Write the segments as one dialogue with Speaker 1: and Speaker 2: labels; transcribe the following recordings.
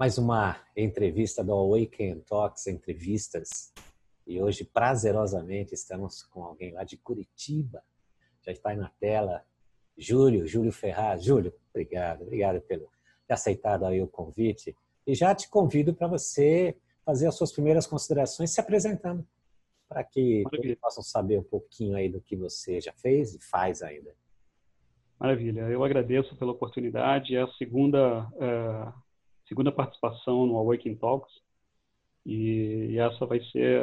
Speaker 1: mais uma entrevista do Awaken Talks Entrevistas. E hoje, prazerosamente, estamos com alguém lá de Curitiba. Já está aí na tela. Júlio, Júlio Ferraz. Júlio, obrigado, obrigado pelo ter aceitado aí o convite. E já te convido para você fazer as suas primeiras considerações se apresentando, para que todos possam saber um pouquinho aí do que você já fez e faz ainda.
Speaker 2: Maravilha, eu agradeço pela oportunidade. É a segunda uh, segunda participação no Awakening Talks e, essa vai ser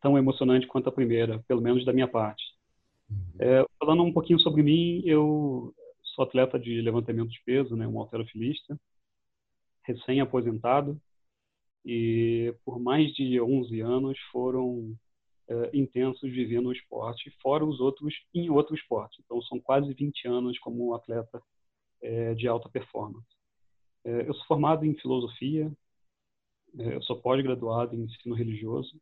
Speaker 2: tão emocionante quanto a primeira, pelo menos da minha parte. Uhum. É, falando um pouquinho sobre mim, eu sou atleta de levantamento de peso, né, um alterofilista, recém-aposentado e por mais de 11 anos foram é, intensos vivendo o esporte, fora os outros em outro esporte. Então são quase 20 anos como atleta é, de alta performance. É, eu sou formado em filosofia, é, eu sou pós-graduado em ensino religioso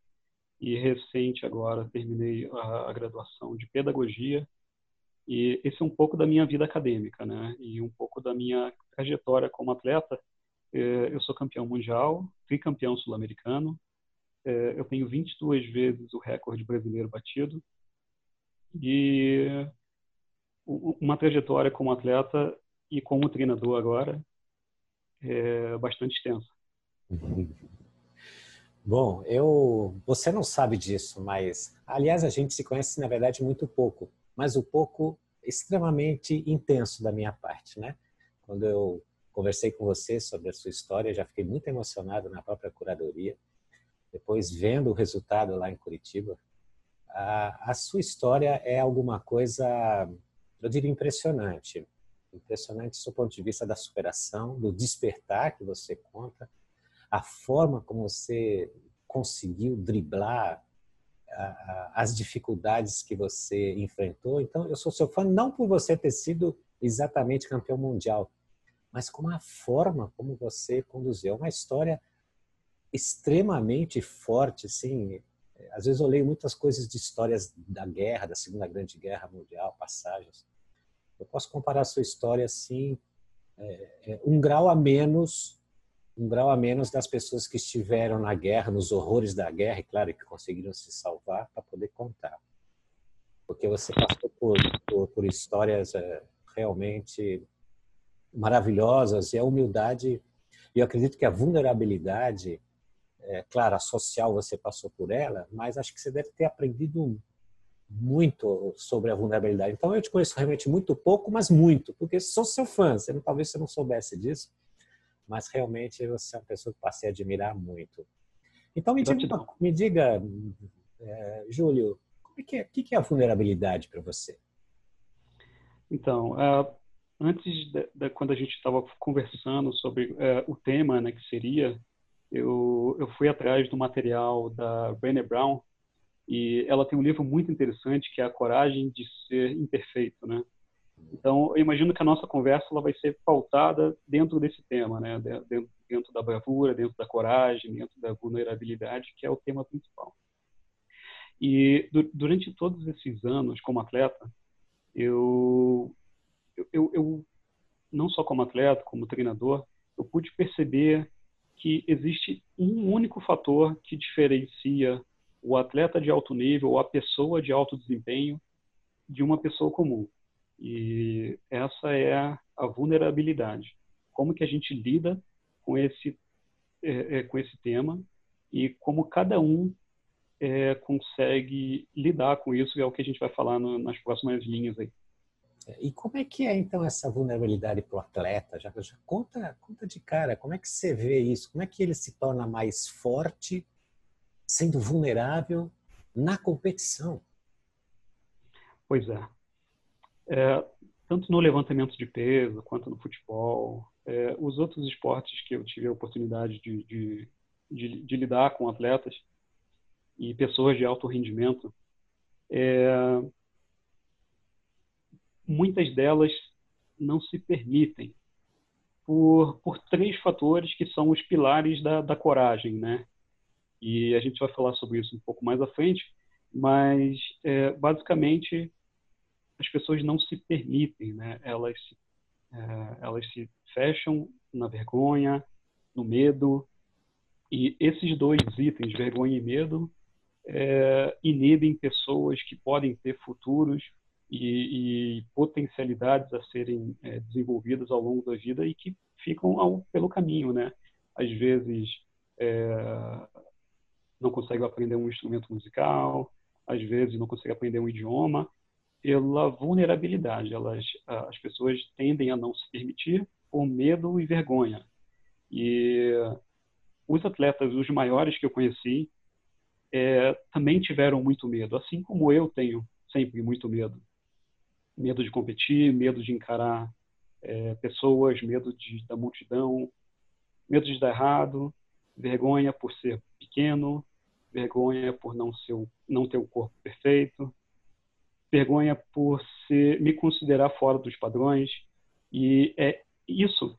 Speaker 2: e recente agora terminei a, graduação de pedagogia e esse é um pouco da minha vida acadêmica, né? E um pouco da minha trajetória como atleta. É, eu sou campeão mundial, tricampeão sul-americano, eu tenho 22 vezes o recorde brasileiro batido e uma trajetória como atleta e como treinador agora é, bastante extensa.
Speaker 1: Bom, eu, você não sabe disso, mas aliás a gente se conhece na verdade muito pouco, mas o pouco extremamente intenso da minha parte, né? Quando eu conversei com você sobre a sua história, já fiquei muito emocionado na própria curadoria. Depois vendo o resultado lá em Curitiba, a, a sua história é alguma coisa, eu diria impressionante impressionante do ponto de vista da superação, do despertar que você conta, a forma como você conseguiu driblar as dificuldades que você enfrentou. Então, eu sou seu fã não por você ter sido exatamente campeão mundial, mas com a forma como você conduziu. É uma história extremamente forte, assim. Às vezes eu leio muitas coisas de histórias da guerra, da Segunda Grande Guerra Mundial, passagens. Eu posso comparar a sua história assim, é, é, um grau a menos, um grau a menos das pessoas que estiveram na guerra, nos horrores da guerra, e claro que conseguiram se salvar para poder contar. Porque você passou por, por, por histórias é, realmente maravilhosas e a humildade, e eu acredito que a vulnerabilidade, é, claro, a social você passou por ela, mas acho que você deve ter aprendido muito sobre a vulnerabilidade. Então eu te conheço realmente muito pouco, mas muito, porque sou seu fã. Você não, talvez você não soubesse disso, mas realmente você é uma pessoa que passei a admirar muito. Então me diga, me diga é, Júlio, o que, é, que, que é a vulnerabilidade para você?
Speaker 2: Então, uh, antes de, de, quando a gente estava conversando sobre uh, o tema, né, que seria, eu, eu fui atrás do material da Brené Brown, e ela tem um livro muito interessante que é A Coragem de Ser Imperfeito, né? Então, eu imagino que a nossa conversa ela vai ser pautada dentro desse tema, né? Dentro, dentro da bravura, dentro da coragem, dentro da vulnerabilidade, que é o tema principal. E du durante todos esses anos como atleta, eu, eu, eu, não só como atleta, como treinador, eu pude perceber que existe um único fator que diferencia o atleta de alto nível, ou a pessoa de alto desempenho de uma pessoa comum. E essa é a vulnerabilidade. Como que a gente lida com esse é, é, com esse tema e como cada um é, consegue lidar com isso é o que a gente vai falar no, nas próximas linhas aí.
Speaker 1: E como é que é então essa vulnerabilidade para o atleta? Já, já conta, conta de cara, como é que você vê isso? Como é que ele se torna mais forte sendo vulnerável na competição.
Speaker 2: Pois é. é tanto no levantamento de peso quanto no futebol, é, os outros esportes que eu tive a oportunidade de, de, de, de lidar com atletas e pessoas de alto rendimento, é, muitas delas não se permitem por, por três fatores que são os pilares da, da coragem, né? E a gente vai falar sobre isso um pouco mais à frente, mas é, basicamente as pessoas não se permitem, né? Elas se, é, elas se fecham na vergonha, no medo. E esses dois itens, vergonha e medo, é, inibem pessoas que podem ter futuros e, e potencialidades a serem é, desenvolvidas ao longo da vida e que ficam ao, pelo caminho, né? Às vezes é, não conseguem aprender um instrumento musical, às vezes não conseguem aprender um idioma pela vulnerabilidade. Elas, as pessoas tendem a não se permitir por medo e vergonha. E os atletas, os maiores que eu conheci, é, também tiveram muito medo, assim como eu tenho sempre muito medo. Medo de competir, medo de encarar é, pessoas, medo de, da multidão, medo de dar errado, vergonha por ser pequeno, vergonha por não, ser, não ter o corpo perfeito, vergonha por ser, me considerar fora dos padrões. E é isso,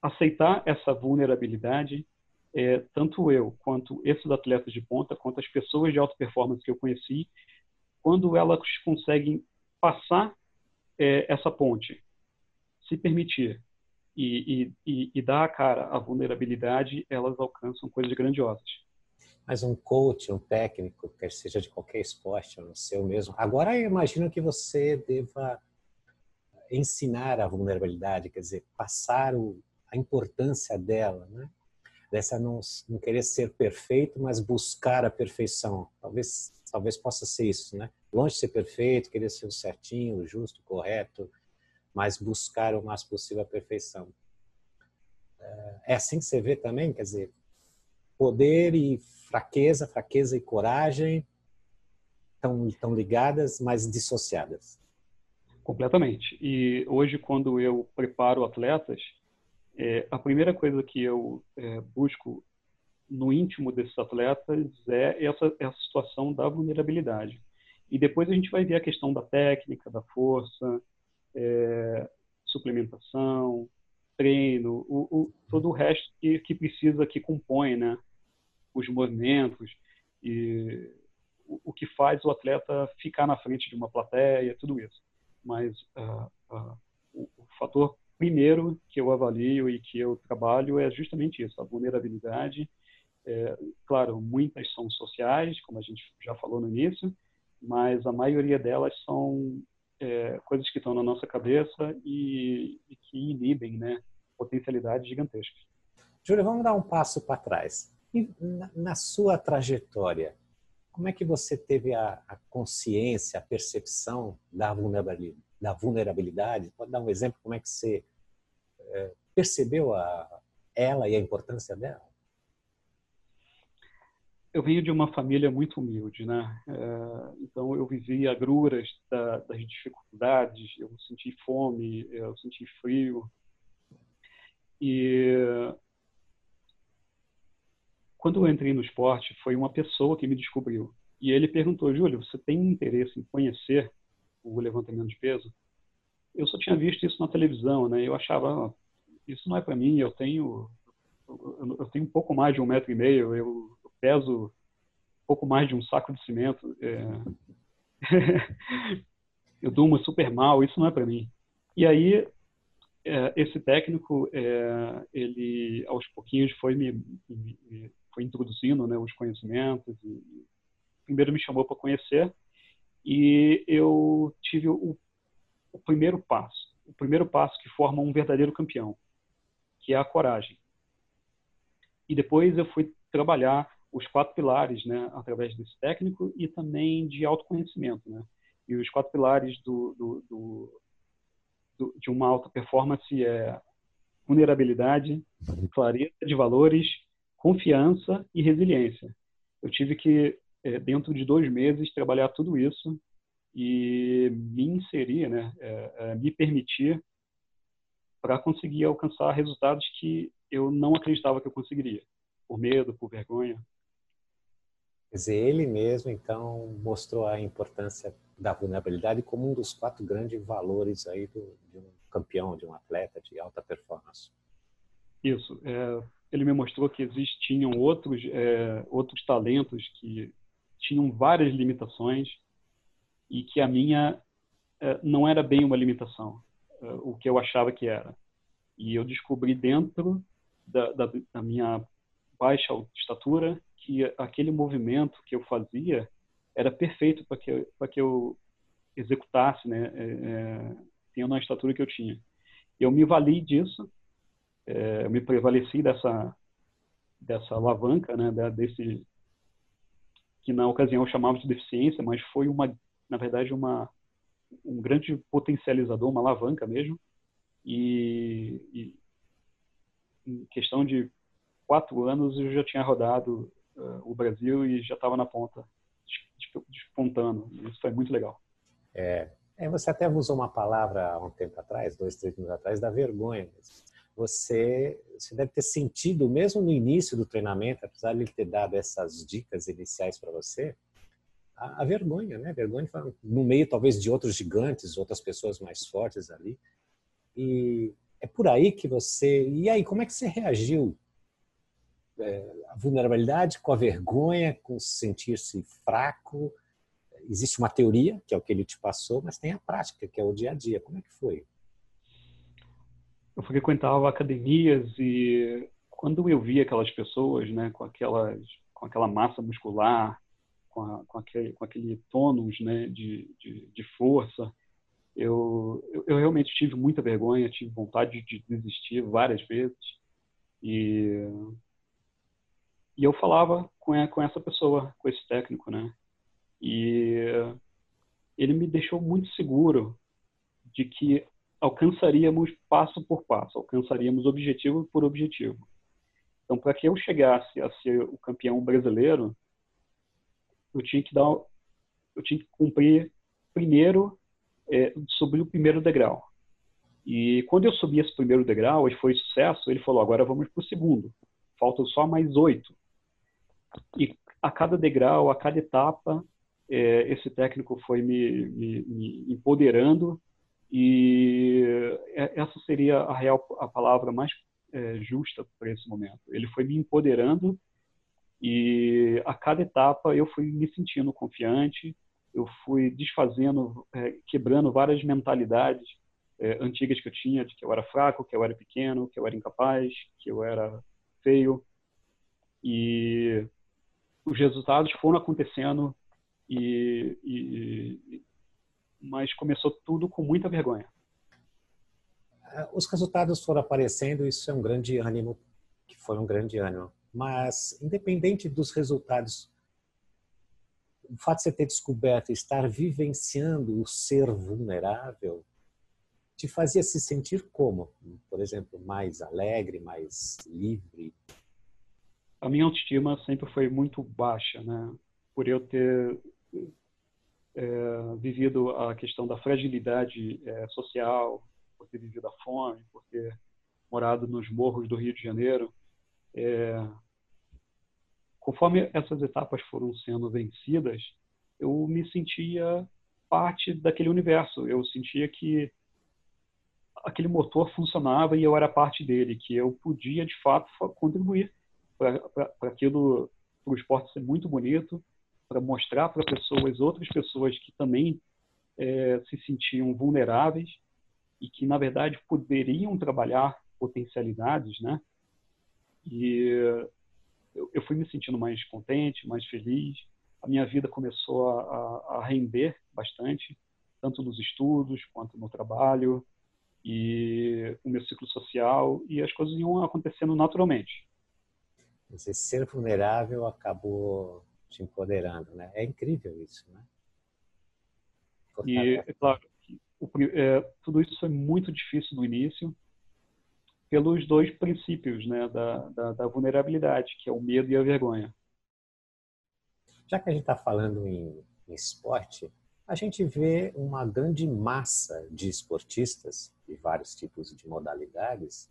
Speaker 2: aceitar essa vulnerabilidade, é, tanto eu quanto esses atletas de ponta, quanto as pessoas de alta performance que eu conheci, quando elas conseguem passar é, essa ponte, se permitir e, e, e, dar a cara à vulnerabilidade, elas alcançam coisas grandiosas.
Speaker 1: Mas um coach, um técnico, quer seja de qualquer esporte, ou no seu mesmo. Agora eu imagino que você deva ensinar a vulnerabilidade, quer dizer, passar o, a importância dela, né? Dessa não, não querer ser perfeito, mas buscar a perfeição. Talvez, talvez possa ser isso, né? Longe de ser perfeito, querer ser o certinho, o justo, o correto, mas buscar o mais possível a perfeição. É assim que você vê também, quer dizer, poder e fraqueza, fraqueza e coragem estão, estão ligadas, mas dissociadas.
Speaker 2: Completamente. E hoje, quando eu preparo atletas, é, a primeira coisa que eu é, busco no íntimo desses atletas é essa, essa situação da vulnerabilidade. E depois a gente vai ver a questão da técnica, da força, é, suplementação, treino, o, o, todo o resto que, que precisa, que compõe, né? Os movimentos e o, o, que faz o atleta ficar na frente de uma plateia, tudo isso. Mas uh, uh, o, o, fator primeiro que eu avalio e que eu trabalho é justamente isso, a vulnerabilidade. É, claro, muitas são sociais, como a gente já falou no início, mas a maioria delas são é, coisas que estão na nossa cabeça e, e que inibem né, potencialidades gigantescas.
Speaker 1: Júlia, vamos dar um passo para trás. E na, na, sua trajetória, como é que você teve a, a consciência, a percepção da vulnerabilidade, da vulnerabilidade? Pode dar um exemplo como é que você é, percebeu a, ela e a importância dela?
Speaker 2: eu venho de uma família muito humilde, né? É, então eu vivi agruras da, das dificuldades, eu senti fome, eu senti frio. E quando eu entrei no esporte, foi uma pessoa que me descobriu. E ele perguntou, Júlio, você tem interesse em conhecer o levantamento de peso? Eu só tinha visto isso na televisão, né? Eu achava, ah, isso não é para mim, eu tenho eu tenho um pouco mais de um metro e meio, eu peso um pouco mais de um saco de cimento. É... eu durmo super mal, isso não é para mim. E aí, é, esse técnico, é, ele aos pouquinhos foi me, me foi introduzindo né, os conhecimentos. E, primeiro me chamou para conhecer e eu tive o, o primeiro passo, o primeiro passo que forma um verdadeiro campeão, que é a coragem. E depois eu fui trabalhar os quatro pilares, né, através desse técnico e também de autoconhecimento, né? E os quatro pilares do, do, do, do de uma alta performance é vulnerabilidade, clareza de valores, confiança e resiliência. Eu tive que, é, dentro de dois meses, trabalhar tudo isso e me inserir, né, é, é, me permitir para conseguir alcançar resultados que eu não acreditava que eu conseguiria, por medo, por vergonha.
Speaker 1: Quer dizer, ele mesmo, então, mostrou a importância da vulnerabilidade como um dos quatro grandes valores aí do, de um campeão, de um atleta de alta performance.
Speaker 2: Isso. É, ele me mostrou que existiam outros, é, outros talentos que tinham várias limitações e que a minha é, não era bem uma limitação, é, o que eu achava que era. E eu descobri dentro da, da, da minha baixa estatura que aquele movimento que eu fazia era perfeito para que para que eu executasse, né, é, é, tendo a estatura que eu tinha. Eu me vali disso, é, eu me prevaleci dessa dessa alavanca, né, desse que na ocasião chamava de deficiência, mas foi uma, na verdade, uma um grande potencializador, uma alavanca mesmo. E, e em questão de quatro anos eu já tinha rodado uh, o Brasil e já estava na ponta, despontando. Isso foi muito legal.
Speaker 1: É, é, você até usou uma palavra há um tempo atrás, dois, três anos atrás, da vergonha. Você, você deve ter sentido, mesmo no início do treinamento, apesar de ele ter dado essas dicas iniciais para você, a, a, vergonha, né? A vergonha no meio talvez de outros gigantes, outras pessoas mais fortes ali. E é por aí que você. E aí, como é que você reagiu? É, a vulnerabilidade com a vergonha, com sentir-se fraco. Existe uma teoria, que é o que ele te passou, mas tem a prática, que é o dia a dia. Como é que foi?
Speaker 2: Eu frequentava academias e quando eu via aquelas pessoas, né, com aquelas, com aquela massa muscular, com, a, com aquele, com aquele tônus, né, de, de, de força, eu, eu, eu, realmente tive muita vergonha, tive vontade de desistir várias vezes. E, e eu falava com, com essa pessoa, com esse técnico, né? E ele me deixou muito seguro de que alcançaríamos passo por passo, alcançaríamos objetivo por objetivo. Então, para que eu chegasse a ser o campeão brasileiro, eu tinha que dar, eu tinha que cumprir primeiro é, subir o primeiro degrau. E quando eu subi esse primeiro degrau, e foi sucesso, ele falou: agora vamos para o segundo. Faltam só mais oito. E a cada degrau, a cada etapa, é, esse técnico foi me, me, me empoderando e é, essa seria a real a palavra mais é, justa para esse momento. Ele foi me empoderando e a cada etapa eu fui me sentindo confiante, eu fui desfazendo, é, quebrando várias mentalidades é, antigas que eu tinha, de que eu era fraco, que eu era pequeno, que eu era incapaz, que eu era feio. E os resultados foram acontecendo e, e mas começou tudo com muita vergonha.
Speaker 1: É, os resultados foram aparecendo, isso é um grande ânimo, que foi um grande ânimo. Mas independente dos resultados o fato de você ter descoberto, estar vivenciando o ser vulnerável, te fazia se sentir como? Por exemplo, mais alegre, mais livre?
Speaker 2: A minha autoestima sempre foi muito baixa, né? Por eu ter é, vivido a questão da fragilidade é, social, por ter vivido a fome, por ter morado nos morros do Rio de Janeiro, é, conforme essas etapas foram sendo vencidas, eu me sentia parte daquele universo. Eu sentia que aquele motor funcionava e eu era parte dele, que eu podia de fato contribuir para aquilo, para o esporte ser muito bonito, para mostrar para pessoas, outras pessoas que também é, se sentiam vulneráveis e que na verdade poderiam trabalhar potencialidades, né? E eu, eu fui me sentindo mais contente, mais feliz. A minha vida começou a, a render bastante, tanto nos estudos quanto no trabalho e o meu ciclo social e as coisas iam acontecendo naturalmente.
Speaker 1: Esse ser vulnerável acabou te empoderando, né? É incrível isso, né?
Speaker 2: E, é claro, o, é, tudo isso foi muito difícil no início, pelos dois princípios né, da, da, da, vulnerabilidade, que é o medo e a vergonha.
Speaker 1: Já que a gente está falando em, em esporte, a gente vê uma grande massa de esportistas de vários tipos de modalidades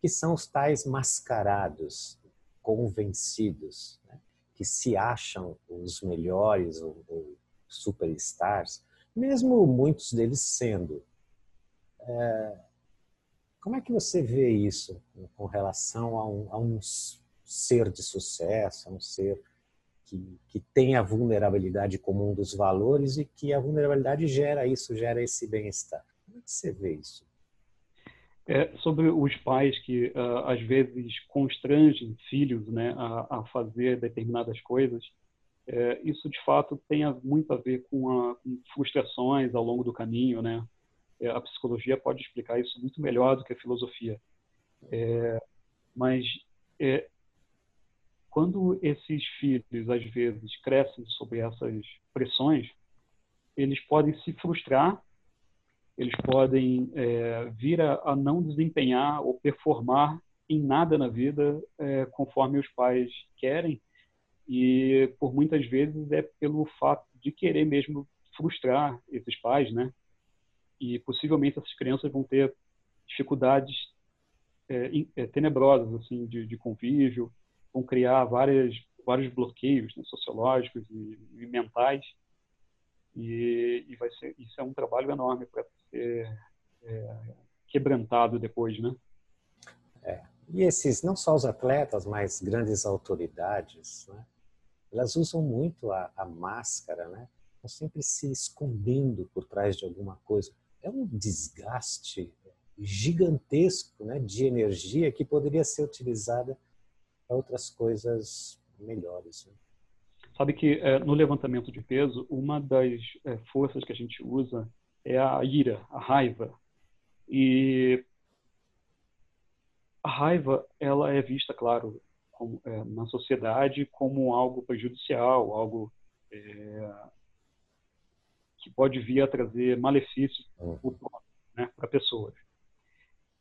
Speaker 1: que são os tais mascarados, convencidos, né? Que se acham os melhores ou, ou superstars, mesmo muitos deles sendo. É, como é que você vê isso com relação a um, a um ser de sucesso, a um ser que, que tem a vulnerabilidade como um dos valores e que a vulnerabilidade gera isso, gera esse bem-estar? Como é que você vê isso?
Speaker 2: É, sobre os pais que uh, às vezes constrangem filhos né, a, a fazer determinadas coisas, é, isso de fato tem muito a ver com, a, com frustrações ao longo do caminho, né? É, a psicologia pode explicar isso muito melhor do que a filosofia. É, mas é, quando esses filhos às vezes crescem sob essas pressões, eles podem se frustrar, eles podem é, vir a, a, não desempenhar ou performar em nada na vida é, conforme os pais querem e por muitas vezes é pelo fato de querer mesmo frustrar esses pais, né? E possivelmente essas crianças vão ter dificuldades é, é, tenebrosas assim de, de, convívio, vão criar várias vários bloqueios né, sociológicos e, e mentais e, e, vai ser isso é um trabalho enorme para ser é, quebrantado depois, né?
Speaker 1: É. E esses não só os atletas, mas grandes autoridades, né? elas usam muito a, a máscara, né? Estão sempre se escondendo por trás de alguma coisa. É um desgaste gigantesco né, de energia que poderia ser utilizada para outras coisas melhores. Né?
Speaker 2: Sabe que é, no levantamento de peso, uma das é, forças que a gente usa é a ira, a raiva. E a raiva, ela é vista, claro, como, é, na sociedade como algo prejudicial, algo é, que pode vir a trazer malefícios uhum. né, para pessoas.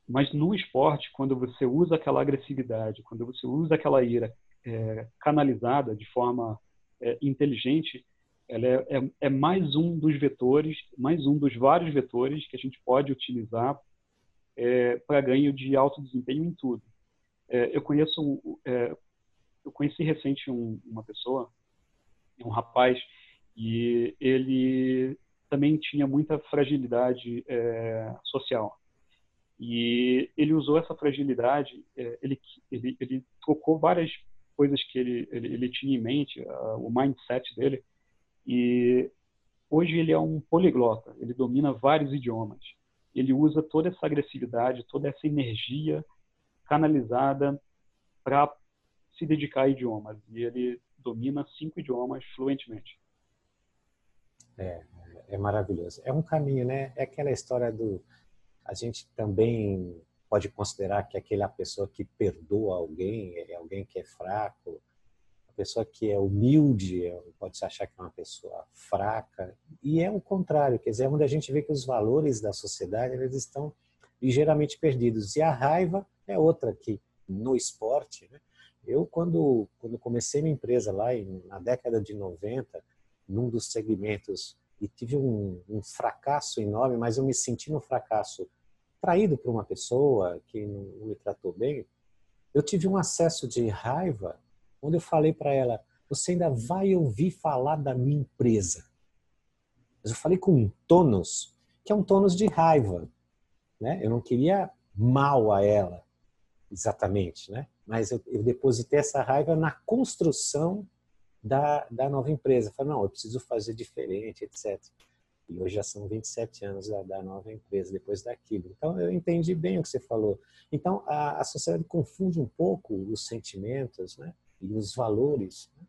Speaker 2: Mas no esporte, quando você usa aquela agressividade, quando você usa aquela ira é, canalizada de forma é, inteligente, ela é, é, é, mais um dos vetores, mais um dos vários vetores que a gente pode utilizar é, para ganho de alto desempenho em tudo. É, eu conheço é, eu conheci recente um, uma pessoa, um rapaz, e ele também tinha muita fragilidade social. E ele usou essa fragilidade, ele, ele, ele trocou várias coisas que ele, ele, ele tinha em mente, uh, o mindset dele, e hoje ele é um poliglota, ele domina vários idiomas. Ele usa toda essa agressividade, toda essa energia canalizada para se dedicar a idiomas. E ele domina cinco idiomas fluentemente.
Speaker 1: É, é maravilhoso. É um caminho, né? É aquela história do. A gente também pode considerar que aquela pessoa que perdoa alguém é alguém que é fraco, a pessoa que é humilde é, pode se achar que é uma pessoa fraca? E é o contrário, quer dizer, é onde a gente vê que os valores da sociedade eles estão ligeiramente perdidos. E a raiva é outra que no esporte, né? Eu, quando, quando comecei minha empresa lá em, na década de 90, num dos segmentos, e tive um, um fracasso enorme, mas eu me senti no fracasso traído por uma pessoa que não, me tratou bem, eu tive um acesso de raiva, onde eu falei para ela, você ainda vai ouvir falar da minha empresa. Mas eu falei com um tônus, que é um tônus de raiva. Né? Eu não queria mal a ela, exatamente, né? mas eu, eu, depositei essa raiva na construção da, da nova empresa. Falei, não, eu preciso fazer diferente, etc. E hoje já são 27 anos da, da nova empresa, depois daquilo. Então, eu entendi bem o que você falou. Então, a, a sociedade confunde um pouco os sentimentos né? e os valores. Né?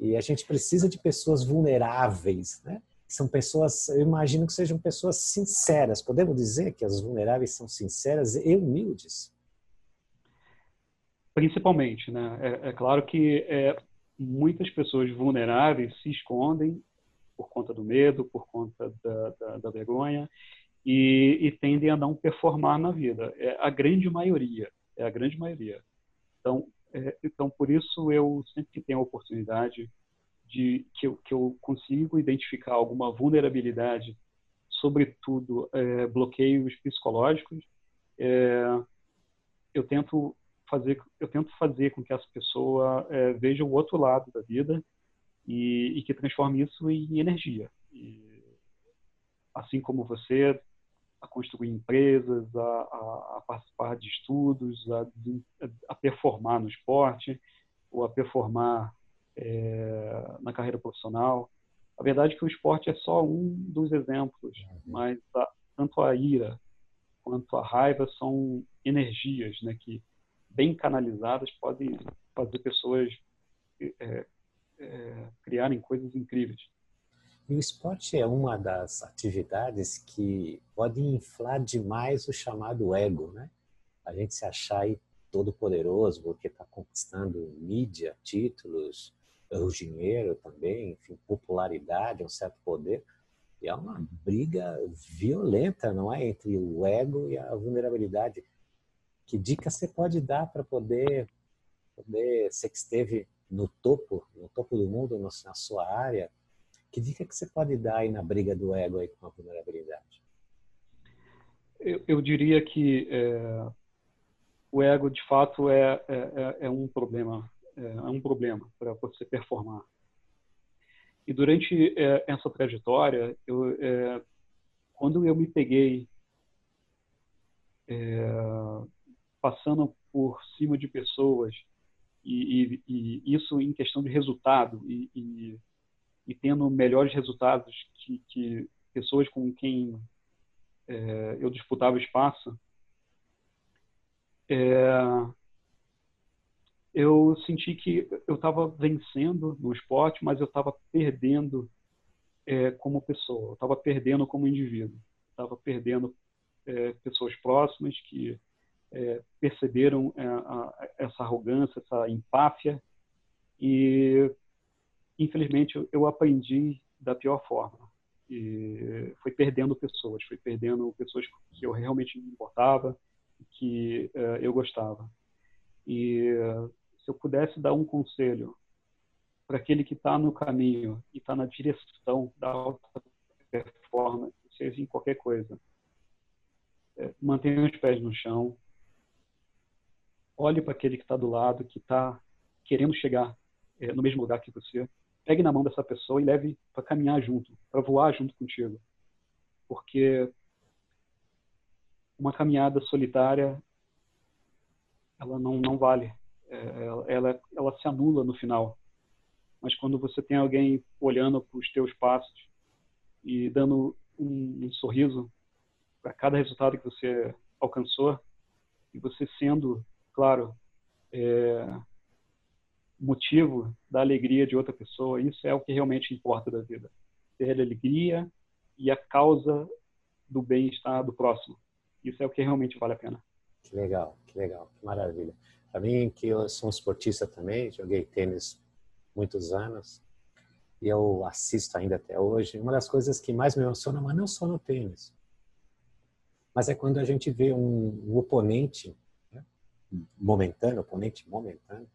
Speaker 1: E a gente precisa de pessoas vulneráveis, né? São pessoas, eu imagino que sejam pessoas sinceras. Podemos dizer que as vulneráveis são sinceras e humildes?
Speaker 2: principalmente, né? É, é claro que é, muitas pessoas vulneráveis se escondem por conta do medo, por conta da, da, da vergonha e, e, tendem a não performar na vida. É a grande maioria, é a grande maioria. Então, é, então por isso eu sempre que tenho a oportunidade de que eu, que eu consigo identificar alguma vulnerabilidade, sobretudo é, bloqueios psicológicos, é, eu tento fazer, eu tento fazer com que essa pessoa é, veja o outro lado da vida e, e que transforme isso em energia. E, assim como você, a construir empresas, a, a, a participar de estudos, a, a, performar no esporte ou a performar é, na carreira profissional. A verdade é que o esporte é só um dos exemplos, uhum. mas tanto a ira quanto a raiva são energias, né, que bem canalizadas podem fazer pessoas é, é, criarem coisas incríveis.
Speaker 1: E o esporte é uma das atividades que pode inflar demais o chamado ego, né? A gente se achar aí todo poderoso porque está conquistando mídia, títulos, o dinheiro também, enfim, popularidade, um certo poder. E é uma briga violenta, não é, entre o ego e a vulnerabilidade. Que dica você pode dar para poder, poder, você que esteve no topo, no topo do mundo, na sua área, que dica que você pode dar aí na briga do ego aí com a vulnerabilidade?
Speaker 2: Eu, eu diria que é, o ego, de fato, é, é, é, é um problema, é, é um problema para você performar. E durante é, essa trajetória, eu, quando eu me peguei passando por cima de pessoas e, e, e, isso em questão de resultado e, e tendo melhores resultados que, que pessoas com quem é, eu disputava espaço, é, eu senti que eu estava vencendo no esporte, mas eu estava perdendo é, como pessoa, eu estava perdendo como indivíduo, estava perdendo é, pessoas próximas que é, perceberam é, a, essa arrogância, essa empáfia e infelizmente, eu aprendi da pior forma. E foi perdendo pessoas, foi perdendo pessoas que eu realmente me importava, que uh, eu gostava. E se eu pudesse dar um conselho para aquele que está no caminho e está na direção da alta performance, seja em qualquer coisa, é, mantenha os pés no chão, olhe para aquele que está do lado, que está querendo chegar é, no mesmo lugar que você, pegue na mão dessa pessoa e leve para caminhar junto, para voar junto contigo. Porque uma caminhada solitária, ela não, não vale. É, ela, ela se anula no final. Mas quando você tem alguém olhando para os teus passos e dando um, um sorriso para cada resultado que você alcançou, e você sendo, claro, é, motivo da alegria de outra pessoa. Isso é o que realmente importa da vida. Ter alegria e a causa do bem-estar do próximo. Isso é o que realmente vale a pena.
Speaker 1: Que legal, que legal, que maravilha. Para mim, que eu sou um esportista também, joguei tênis muitos anos e eu assisto ainda até hoje. Uma das coisas que mais me emociona, mas não só no tênis, mas é quando a gente vê um, um oponente momentâneo, oponente momentâneo,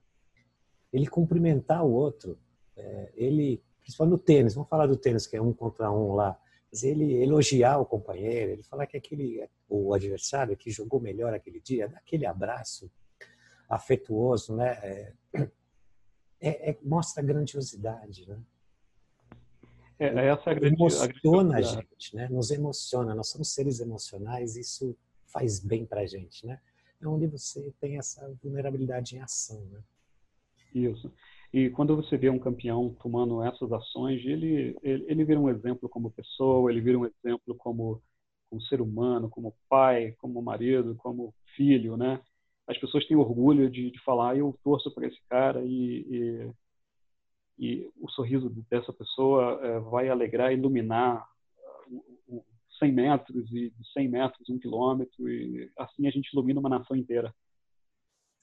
Speaker 1: ele cumprimentar o outro, é, ele, principalmente no tênis, vamos falar do tênis que é um contra um lá, mas ele elogiar o companheiro, ele falar que aquele o adversário que jogou melhor aquele dia, dar aquele abraço afetuoso, né? É, é, é mostra grandiosidade, né?
Speaker 2: É, é essa
Speaker 1: a emociona a gente, né? Nos emociona. Nós somos seres emocionais. Isso faz bem para gente, né? É onde você tem essa vulnerabilidade em ação, né?
Speaker 2: Isso. E quando você vê um campeão tomando essas ações, ele, ele, ele vira um exemplo como pessoa, ele vira um exemplo como um ser humano, como pai, como marido, como filho, né? As pessoas têm orgulho de, de falar, eu torço para esse cara e, e, e, o sorriso dessa pessoa é, vai alegrar, iluminar 100 metros e de 100 metros, um quilômetro e assim a gente ilumina uma nação inteira.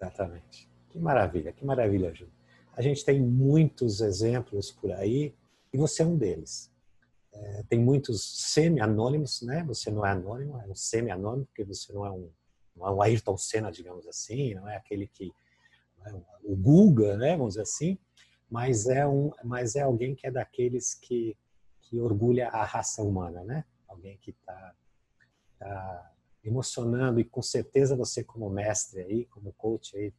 Speaker 1: Exatamente. Que maravilha, que maravilha, Ju. A gente tem muitos exemplos por aí e você é um deles. É, tem muitos semi-anônimos, né? Você não é anônimo, é um semi-anônimo, porque você não é um, não é um Ayrton Senna, digamos assim, não é aquele que é o Guga, né? Vamos dizer assim, mas é um, mas é alguém que é daqueles que que orgulha a raça humana, né? Alguém que está tá emocionando e com certeza você como mestre aí, como coach aí,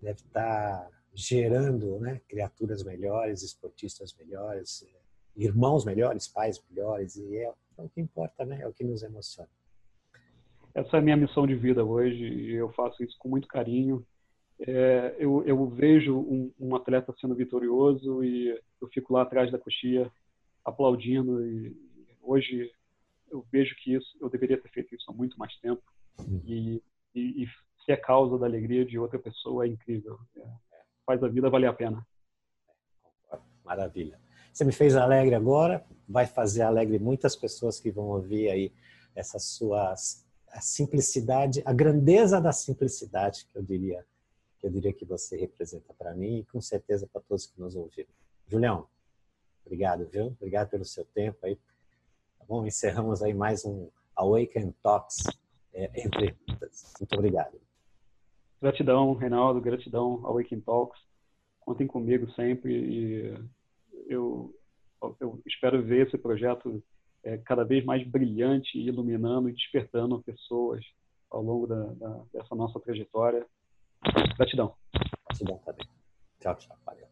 Speaker 1: deve estar gerando né, criaturas melhores, esportistas melhores, irmãos melhores, pais melhores, e é, é o que importa, né? é o que nos emociona.
Speaker 2: Essa é a minha missão de vida hoje, e eu faço isso com muito carinho. É, eu, eu, vejo um, um, atleta sendo vitorioso e eu fico lá atrás da coxia aplaudindo. E hoje eu vejo que isso eu deveria ter feito isso há muito mais tempo e, e, e ser a causa da alegria de outra pessoa é incrível. É, faz a vida valer a pena.
Speaker 1: Maravilha. Você me fez alegre agora, vai fazer alegre muitas pessoas que vão ouvir aí essas suas a simplicidade, a grandeza da simplicidade que eu diria que eu diria que você representa para mim e com certeza para todos que nos ouviram. Julião, obrigado, viu? Obrigado pelo seu tempo aí. Bom? Encerramos aí mais um Awaken Talks é, entrevistas. Muito obrigado.
Speaker 2: Gratidão, Reinaldo, gratidão Awaken Talks. Contem comigo sempre e eu, eu espero ver esse projeto é, cada vez mais brilhante, iluminando e despertando pessoas ao longo da, da, dessa nossa trajetória. Gratidão.
Speaker 1: Gratidão também. Tchau, tchau. Valeu.